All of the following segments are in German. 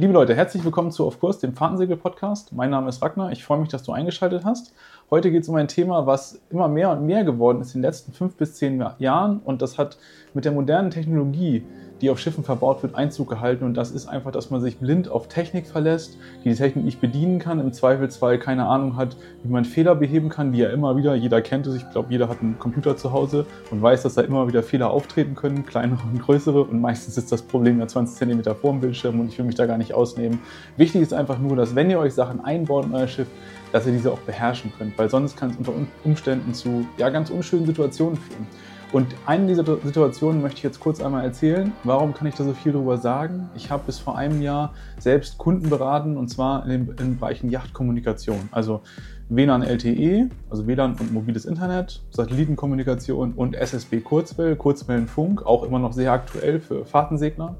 Liebe Leute, herzlich willkommen zu Auf Kurs, dem Fahrtensegel-Podcast. Mein Name ist Ragnar. Ich freue mich, dass du eingeschaltet hast. Heute geht es um ein Thema, was immer mehr und mehr geworden ist in den letzten fünf bis zehn Jahren. Und das hat mit der modernen Technologie die auf Schiffen verbaut wird, Einzug gehalten. Und das ist einfach, dass man sich blind auf Technik verlässt, die die Technik nicht bedienen kann, im Zweifelsfall keine Ahnung hat, wie man Fehler beheben kann, die ja immer wieder, jeder kennt es, ich glaube, jeder hat einen Computer zu Hause und weiß, dass da immer wieder Fehler auftreten können, kleinere und größere. Und meistens ist das Problem ja 20 cm vor dem Bildschirm und ich will mich da gar nicht ausnehmen. Wichtig ist einfach nur, dass wenn ihr euch Sachen einbaut in euer Schiff, dass ihr diese auch beherrschen könnt, weil sonst kann es unter Umständen zu ja, ganz unschönen Situationen führen. Und eine dieser Situationen möchte ich jetzt kurz einmal erzählen. Warum kann ich da so viel drüber sagen? Ich habe bis vor einem Jahr selbst Kunden beraten und zwar in den, in den Bereichen Yachtkommunikation. Also WLAN LTE, also WLAN und mobiles Internet, Satellitenkommunikation und SSB Kurzwelle, Kurzwellenfunk, auch immer noch sehr aktuell für Fahrtensegler.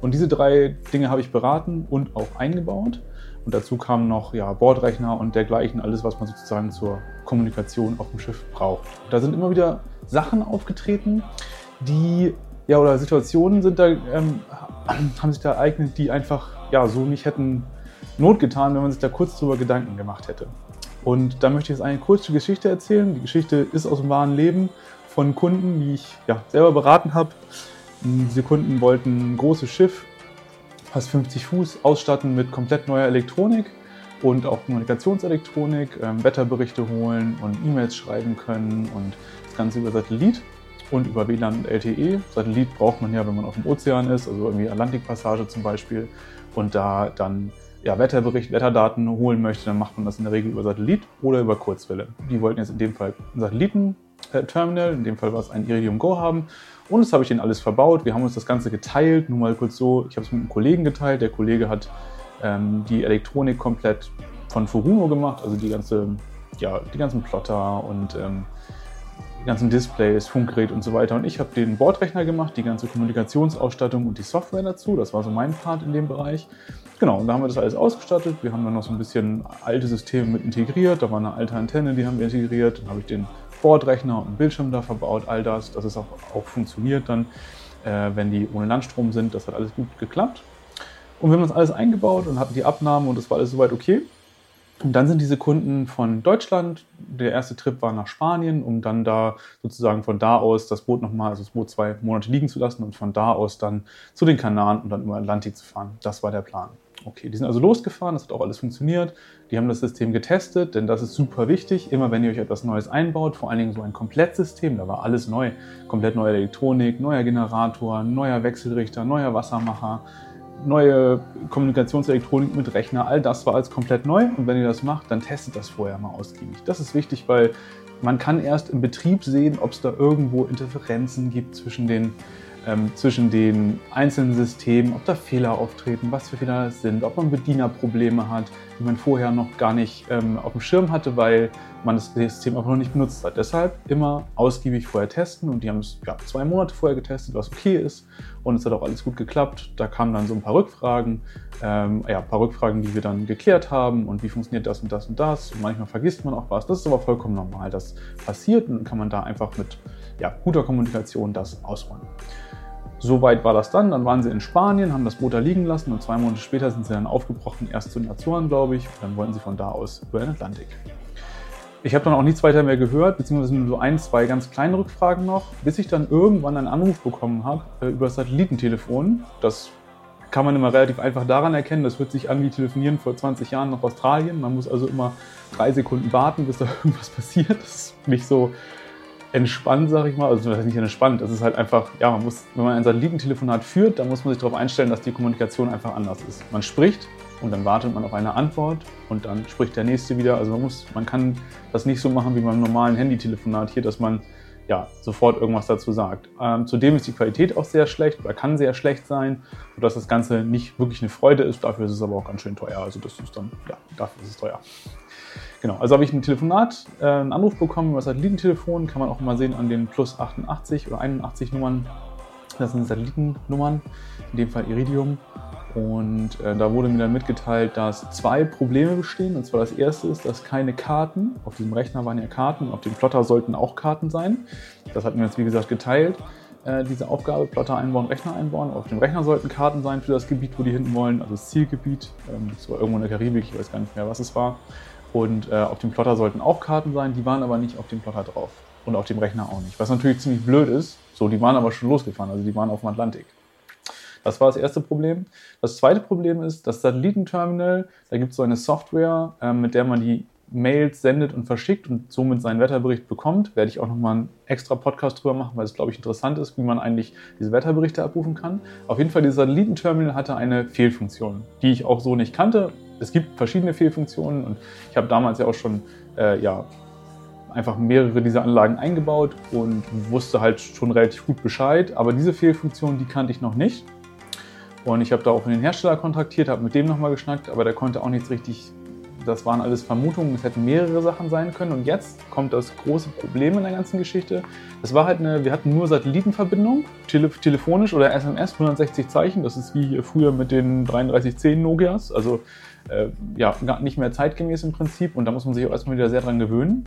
Und diese drei Dinge habe ich beraten und auch eingebaut. Und dazu kamen noch ja, Bordrechner und dergleichen, alles, was man sozusagen zur Kommunikation auf dem Schiff braucht. Da sind immer wieder Sachen aufgetreten, die, ja, oder Situationen sind da, ähm, haben sich da ereignet, die einfach ja, so nicht hätten Not getan, wenn man sich da kurz drüber Gedanken gemacht hätte. Und da möchte ich jetzt eine kurze Geschichte erzählen. Die Geschichte ist aus dem wahren Leben von Kunden, die ich ja, selber beraten habe. Diese Kunden wollten ein großes Schiff fast 50 Fuß, ausstatten mit komplett neuer Elektronik und auch Kommunikationselektronik, ähm, Wetterberichte holen und E-Mails schreiben können und Ganze über Satellit und über WLAN und LTE. Satellit braucht man ja, wenn man auf dem Ozean ist, also irgendwie Atlantikpassage zum Beispiel und da dann ja, Wetterbericht, Wetterdaten holen möchte, dann macht man das in der Regel über Satellit oder über Kurzwelle. Die wollten jetzt in dem Fall ein Satellitenterminal, in dem Fall war es ein Iridium Go haben und das habe ich denen alles verbaut. Wir haben uns das Ganze geteilt, nur mal kurz so, ich habe es mit einem Kollegen geteilt. Der Kollege hat ähm, die Elektronik komplett von Furuno gemacht, also die ganze, ja, die ganzen Plotter und ähm, die ganzen Displays, Funkgerät und so weiter. Und ich habe den Bordrechner gemacht, die ganze Kommunikationsausstattung und die Software dazu. Das war so mein Part in dem Bereich. Genau, und da haben wir das alles ausgestattet. Wir haben dann noch so ein bisschen alte Systeme mit integriert. Da war eine alte Antenne, die haben wir integriert. Dann habe ich den Bordrechner und einen Bildschirm da verbaut, all das, dass es auch, auch funktioniert dann, äh, wenn die ohne Landstrom sind. Das hat alles gut geklappt. Und wir haben das alles eingebaut und hatten die Abnahmen und das war alles soweit okay. Und dann sind diese Kunden von Deutschland, der erste Trip war nach Spanien, um dann da sozusagen von da aus das Boot nochmal, also das Boot zwei Monate liegen zu lassen und von da aus dann zu den Kanaren und dann über Atlantik zu fahren. Das war der Plan. Okay, die sind also losgefahren, das hat auch alles funktioniert. Die haben das System getestet, denn das ist super wichtig. Immer wenn ihr euch etwas Neues einbaut, vor allen Dingen so ein Komplettsystem, da war alles neu. Komplett neue Elektronik, neuer Generator, neuer Wechselrichter, neuer Wassermacher, neue Kommunikationselektronik mit Rechner, all das war alles komplett neu. Und wenn ihr das macht, dann testet das vorher mal ausgiebig. Das ist wichtig, weil man kann erst im Betrieb sehen, ob es da irgendwo Interferenzen gibt zwischen den ähm, zwischen den einzelnen Systemen, ob da Fehler auftreten, was für Fehler das sind, ob man Bedienerprobleme hat, die man vorher noch gar nicht ähm, auf dem Schirm hatte, weil man das System einfach noch nicht benutzt hat. Deshalb immer ausgiebig vorher testen und die haben es ja, zwei Monate vorher getestet, was okay ist und es hat auch alles gut geklappt. Da kamen dann so ein paar Rückfragen, ähm, ja, ein paar Rückfragen, die wir dann geklärt haben und wie funktioniert das und das und das. Und manchmal vergisst man auch was. Das ist aber vollkommen normal. Das passiert und kann man da einfach mit ja, guter Kommunikation das ausräumen. Soweit war das dann. Dann waren sie in Spanien, haben das Boot da liegen lassen und zwei Monate später sind sie dann aufgebrochen, erst zu den Azoren, glaube ich. Dann wollten sie von da aus über den Atlantik. Ich habe dann auch nichts weiter mehr gehört, beziehungsweise nur so ein, zwei ganz kleine Rückfragen noch, bis ich dann irgendwann einen Anruf bekommen habe äh, über das Satellitentelefon. Das kann man immer relativ einfach daran erkennen, das hört sich an wie telefonieren vor 20 Jahren nach Australien. Man muss also immer drei Sekunden warten, bis da irgendwas passiert. Das ist nicht so entspannt, sag ich mal. Also das ist nicht entspannt, das ist halt einfach, ja, man muss, wenn man ein Satellitentelefonat führt, dann muss man sich darauf einstellen, dass die Kommunikation einfach anders ist. Man spricht und dann wartet man auf eine Antwort und dann spricht der nächste wieder. Also man muss, man kann das nicht so machen wie beim normalen Handytelefonat hier, dass man ja, sofort irgendwas dazu sagt. Ähm, zudem ist die Qualität auch sehr schlecht oder kann sehr schlecht sein, sodass das Ganze nicht wirklich eine Freude ist. Dafür ist es aber auch ganz schön teuer. Also das ist dann, ja, dafür ist es teuer. Genau, also habe ich ein Telefonat, äh, einen Anruf bekommen über Satellitentelefon, kann man auch mal sehen an den plus 88 oder 81 Nummern. Das sind Satellitennummern, in dem Fall Iridium. Und äh, da wurde mir dann mitgeteilt, dass zwei Probleme bestehen. Und zwar das erste ist, dass keine Karten, auf diesem Rechner waren ja Karten, auf dem Plotter sollten auch Karten sein. Das hatten wir jetzt wie gesagt geteilt. äh, diese Aufgabe, Plotter einbauen, Rechner einbauen. Auf dem Rechner sollten Karten sein für das Gebiet, wo die hinten wollen, also das Zielgebiet. Ähm, das war irgendwo in der Karibik, ich weiß gar nicht mehr, was es war. Und äh, auf dem Plotter sollten auch Karten sein, die waren aber nicht auf dem Plotter drauf. Und auf dem Rechner auch nicht. Was natürlich ziemlich blöd ist. So, die waren aber schon losgefahren, also die waren auf dem Atlantik. Das war das erste Problem. Das zweite Problem ist, das Satellitenterminal, da gibt es so eine Software, äh, mit der man die Mails sendet und verschickt und somit seinen Wetterbericht bekommt. Werde ich auch nochmal einen extra Podcast drüber machen, weil es, glaube ich, interessant ist, wie man eigentlich diese Wetterberichte abrufen kann. Auf jeden Fall, dieses Satellitenterminal hatte eine Fehlfunktion, die ich auch so nicht kannte. Es gibt verschiedene Fehlfunktionen und ich habe damals ja auch schon äh, ja, einfach mehrere dieser Anlagen eingebaut und wusste halt schon relativ gut Bescheid. Aber diese Fehlfunktion, die kannte ich noch nicht. Und ich habe da auch den Hersteller kontaktiert, habe mit dem nochmal geschnackt, aber der konnte auch nichts richtig das waren alles Vermutungen, es hätten mehrere Sachen sein können. Und jetzt kommt das große Problem in der ganzen Geschichte. Es war halt eine, wir hatten nur Satellitenverbindung, tele telefonisch oder SMS, 160 Zeichen. Das ist wie hier früher mit den 3310 Nokias. Also äh, ja, nicht mehr zeitgemäß im Prinzip. Und da muss man sich auch erstmal wieder sehr dran gewöhnen.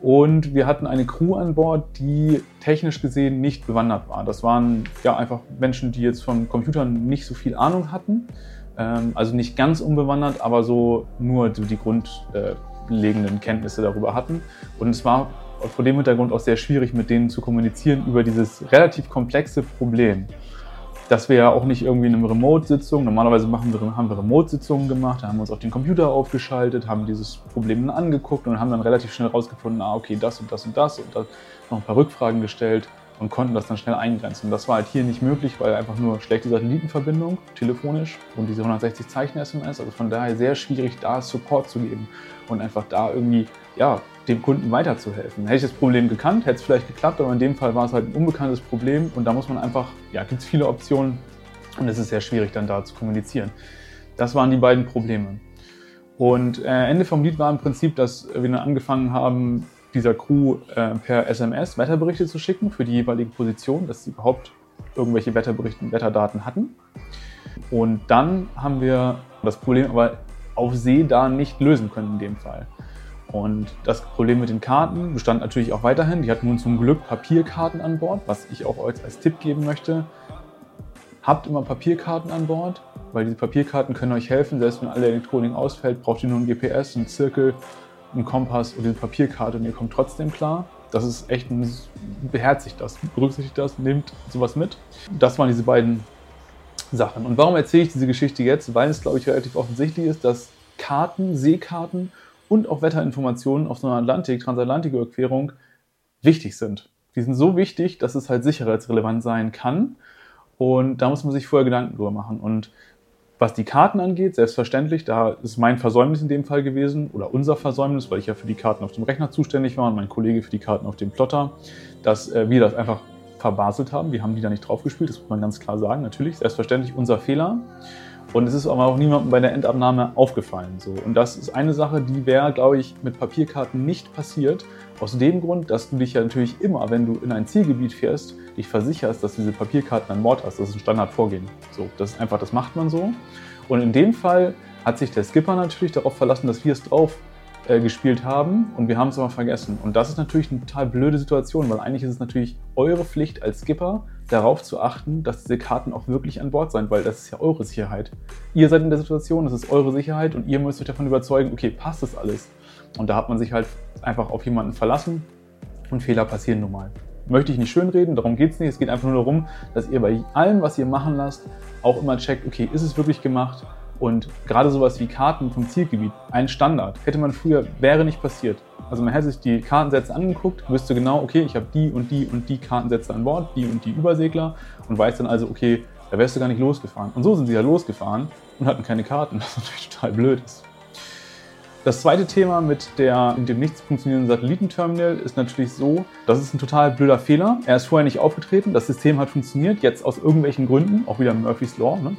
Und wir hatten eine Crew an Bord, die technisch gesehen nicht bewandert war. Das waren ja einfach Menschen, die jetzt von Computern nicht so viel Ahnung hatten. Ähm, also nicht ganz unbewandert, aber so nur die grundlegenden Kenntnisse darüber hatten. Und es war vor dem Hintergrund auch sehr schwierig, mit denen zu kommunizieren über dieses relativ komplexe Problem. Dass wir ja auch nicht irgendwie in einer Remote-Sitzung, normalerweise machen wir, haben wir Remote-Sitzungen gemacht, da haben wir uns auf den Computer aufgeschaltet, haben dieses Problem dann angeguckt und haben dann relativ schnell rausgefunden, ah, okay, das und das und das und da noch ein paar Rückfragen gestellt und konnten das dann schnell eingrenzen. Das war halt hier nicht möglich, weil einfach nur schlechte Satellitenverbindung, telefonisch und diese 160 Zeichen SMS. Also von daher sehr schwierig, da Support zu geben und einfach da irgendwie, ja, dem Kunden weiterzuhelfen. Hätte ich das Problem gekannt, hätte es vielleicht geklappt, aber in dem Fall war es halt ein unbekanntes Problem und da muss man einfach, ja, gibt es viele Optionen und es ist sehr schwierig dann da zu kommunizieren. Das waren die beiden Probleme. Und äh, Ende vom Lied war im Prinzip, dass wir dann angefangen haben, dieser Crew äh, per SMS Wetterberichte zu schicken für die jeweilige Position, dass sie überhaupt irgendwelche Wetterberichte, Wetterdaten hatten. Und dann haben wir das Problem aber auf See da nicht lösen können in dem Fall. Und das Problem mit den Karten bestand natürlich auch weiterhin. Die hatten nun zum Glück Papierkarten an Bord, was ich auch euch als Tipp geben möchte. Habt immer Papierkarten an Bord, weil diese Papierkarten können euch helfen. Selbst wenn alle Elektronik ausfällt, braucht ihr nur ein GPS, einen Zirkel einen Kompass oder eine Papierkarte und ihr kommt trotzdem klar. Das ist echt ein, beherzigt das, berücksichtigt das, nehmt sowas mit. Das waren diese beiden Sachen. Und warum erzähle ich diese Geschichte jetzt? Weil es, glaube ich, relativ offensichtlich ist, dass Karten, Seekarten und auch Wetterinformationen auf so einer Atlantik, Transatlantik-Überquerung wichtig sind. Die sind so wichtig, dass es halt sicherheitsrelevant sein kann. Und da muss man sich vorher Gedanken drüber machen. Und was die Karten angeht, selbstverständlich, da ist mein Versäumnis in dem Fall gewesen oder unser Versäumnis, weil ich ja für die Karten auf dem Rechner zuständig war und mein Kollege für die Karten auf dem Plotter, dass äh, wir das einfach verbaselt haben. Wir haben die da nicht draufgespielt, das muss man ganz klar sagen. Natürlich, selbstverständlich unser Fehler. Und es ist aber auch niemandem bei der Endabnahme aufgefallen. So. Und das ist eine Sache, die wäre, glaube ich, mit Papierkarten nicht passiert. Aus dem Grund, dass du dich ja natürlich immer, wenn du in ein Zielgebiet fährst, dich versicherst, dass diese Papierkarten an Bord hast. Das ist ein Standardvorgehen. So, das ist einfach, das macht man so. Und in dem Fall hat sich der Skipper natürlich darauf verlassen, dass wir es drauf äh, gespielt haben und wir haben es aber vergessen. Und das ist natürlich eine total blöde Situation, weil eigentlich ist es natürlich eure Pflicht als Skipper, darauf zu achten, dass diese Karten auch wirklich an Bord sind, weil das ist ja eure Sicherheit. Ihr seid in der Situation, das ist eure Sicherheit und ihr müsst euch davon überzeugen, okay, passt das alles? Und da hat man sich halt einfach auf jemanden verlassen und Fehler passieren nun mal. Möchte ich nicht schönreden, darum geht es nicht. Es geht einfach nur darum, dass ihr bei allem, was ihr machen lasst, auch immer checkt, okay, ist es wirklich gemacht? Und gerade sowas wie Karten vom Zielgebiet, ein Standard, hätte man früher, wäre nicht passiert. Also man hätte sich die Kartensätze angeguckt, wüsste genau, okay, ich habe die und die und die Kartensätze an Bord, die und die Übersegler und weiß dann also, okay, da wärst du gar nicht losgefahren. Und so sind sie ja losgefahren und hatten keine Karten, was natürlich total blöd ist. Das zweite Thema mit, der, mit dem nicht funktionierenden Satellitenterminal ist natürlich so, das ist ein total blöder Fehler. Er ist vorher nicht aufgetreten, das System hat funktioniert, jetzt aus irgendwelchen Gründen, auch wieder Murphy's Law, ne?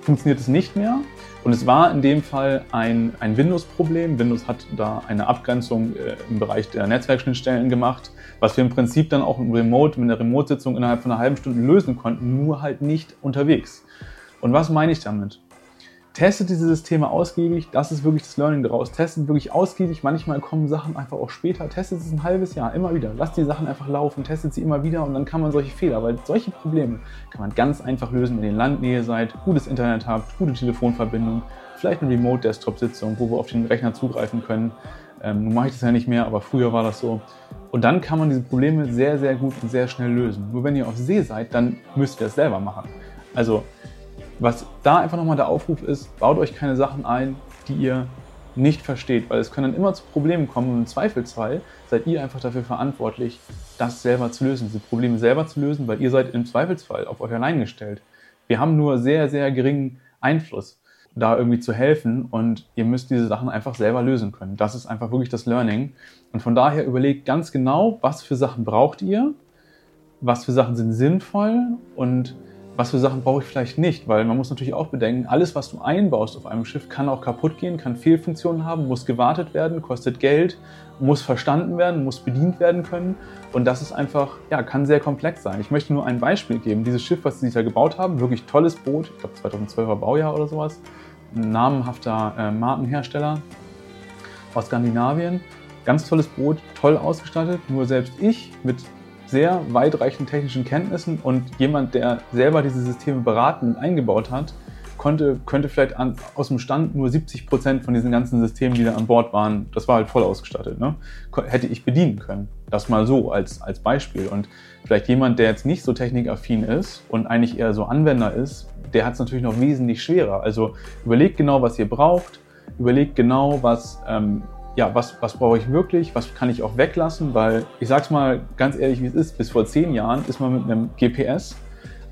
Funktioniert es nicht mehr. Und es war in dem Fall ein, ein Windows-Problem. Windows hat da eine Abgrenzung äh, im Bereich der Netzwerkschnittstellen gemacht, was wir im Prinzip dann auch im Remote, mit einer Remote-Sitzung innerhalb von einer halben Stunde lösen konnten, nur halt nicht unterwegs. Und was meine ich damit? Testet diese Systeme ausgiebig, das ist wirklich das Learning daraus. Testet wirklich ausgiebig, manchmal kommen Sachen einfach auch später. Testet es ein halbes Jahr, immer wieder. Lasst die Sachen einfach laufen, testet sie immer wieder und dann kann man solche Fehler, weil solche Probleme kann man ganz einfach lösen, wenn ihr in Landnähe seid, gutes Internet habt, gute Telefonverbindung, vielleicht eine Remote-Desktop-Sitzung, wo wir auf den Rechner zugreifen können. Ähm, nun mache ich das ja nicht mehr, aber früher war das so. Und dann kann man diese Probleme sehr, sehr gut und sehr schnell lösen. Nur wenn ihr auf See seid, dann müsst ihr es selber machen. Also was da einfach nochmal der Aufruf ist, baut euch keine Sachen ein, die ihr nicht versteht, weil es können dann immer zu Problemen kommen und im Zweifelsfall seid ihr einfach dafür verantwortlich, das selber zu lösen, diese Probleme selber zu lösen, weil ihr seid im Zweifelsfall auf euch allein gestellt. Wir haben nur sehr, sehr geringen Einfluss, da irgendwie zu helfen und ihr müsst diese Sachen einfach selber lösen können. Das ist einfach wirklich das Learning. Und von daher überlegt ganz genau, was für Sachen braucht ihr, was für Sachen sind sinnvoll und was für Sachen brauche ich vielleicht nicht, weil man muss natürlich auch bedenken, alles, was du einbaust auf einem Schiff, kann auch kaputt gehen, kann Fehlfunktionen haben, muss gewartet werden, kostet Geld, muss verstanden werden, muss bedient werden können. Und das ist einfach, ja, kann sehr komplex sein. Ich möchte nur ein Beispiel geben. Dieses Schiff, was sie da gebaut haben, wirklich tolles Boot, ich glaube 2012er Baujahr oder sowas, ein namenhafter äh, Markenhersteller aus Skandinavien, ganz tolles Boot, toll ausgestattet, nur selbst ich mit sehr weitreichenden technischen Kenntnissen und jemand, der selber diese Systeme beraten und eingebaut hat, konnte, könnte vielleicht an, aus dem Stand nur 70 Prozent von diesen ganzen Systemen, die da an Bord waren, das war halt voll ausgestattet, ne? hätte ich bedienen können. Das mal so als, als Beispiel. Und vielleicht jemand, der jetzt nicht so technikaffin ist und eigentlich eher so Anwender ist, der hat es natürlich noch wesentlich schwerer. Also überlegt genau, was ihr braucht, überlegt genau, was ähm, ja, was, was brauche ich wirklich, was kann ich auch weglassen, weil ich sage es mal ganz ehrlich, wie es ist, bis vor zehn Jahren ist man mit einem GPS,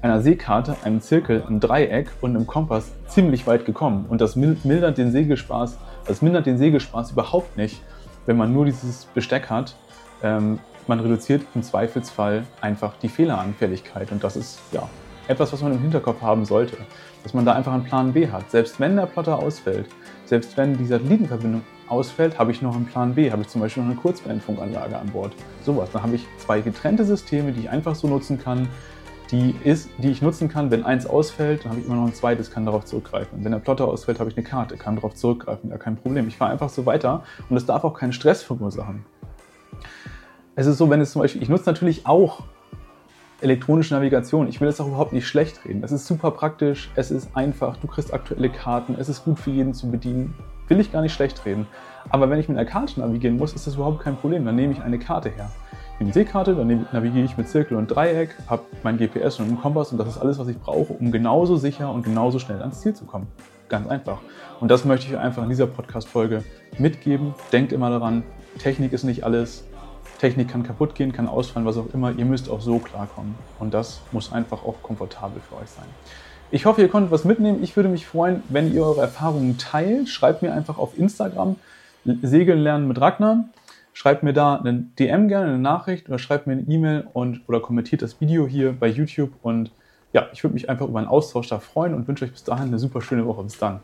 einer Seekarte, einem Zirkel, einem Dreieck und einem Kompass ziemlich weit gekommen. Und das mildert den Segelspaß, das mindert den Segelspaß überhaupt nicht, wenn man nur dieses Besteck hat. Ähm, man reduziert im Zweifelsfall einfach die Fehleranfälligkeit. Und das ist ja etwas, was man im Hinterkopf haben sollte, dass man da einfach einen Plan B hat. Selbst wenn der Plotter ausfällt, selbst wenn die Satellitenverbindung ausfällt, habe ich noch einen Plan B, habe ich zum Beispiel noch eine Kurzwellenfunkanlage an Bord. Sowas. Dann habe ich zwei getrennte Systeme, die ich einfach so nutzen kann, die, ist, die ich nutzen kann. Wenn eins ausfällt, dann habe ich immer noch ein zweites, kann darauf zurückgreifen. wenn der Plotter ausfällt, habe ich eine Karte, kann darauf zurückgreifen, gar kein Problem. Ich fahre einfach so weiter und es darf auch keinen Stress verursachen. Es ist so, wenn es zum Beispiel, ich nutze natürlich auch elektronische Navigation. Ich will das auch überhaupt nicht schlecht reden. Es ist super praktisch, es ist einfach, du kriegst aktuelle Karten, es ist gut für jeden zu bedienen. Will ich gar nicht schlecht reden. Aber wenn ich mit einer Karte navigieren muss, ist das überhaupt kein Problem. Dann nehme ich eine Karte her. Ich nehme die Seekarte, dann navigiere ich mit Zirkel und Dreieck, habe mein GPS und einen Kompass und das ist alles, was ich brauche, um genauso sicher und genauso schnell ans Ziel zu kommen. Ganz einfach. Und das möchte ich einfach in dieser Podcast-Folge mitgeben. Denkt immer daran, Technik ist nicht alles. Technik kann kaputt gehen, kann ausfallen, was auch immer. Ihr müsst auch so klarkommen. Und das muss einfach auch komfortabel für euch sein. Ich hoffe, ihr konntet was mitnehmen. Ich würde mich freuen, wenn ihr eure Erfahrungen teilt. Schreibt mir einfach auf Instagram Segeln lernen mit Ragnar. Schreibt mir da eine DM gerne, eine Nachricht oder schreibt mir eine E-Mail und oder kommentiert das Video hier bei YouTube. Und ja, ich würde mich einfach über einen Austausch da freuen und wünsche euch bis dahin eine super schöne Woche. Bis dann.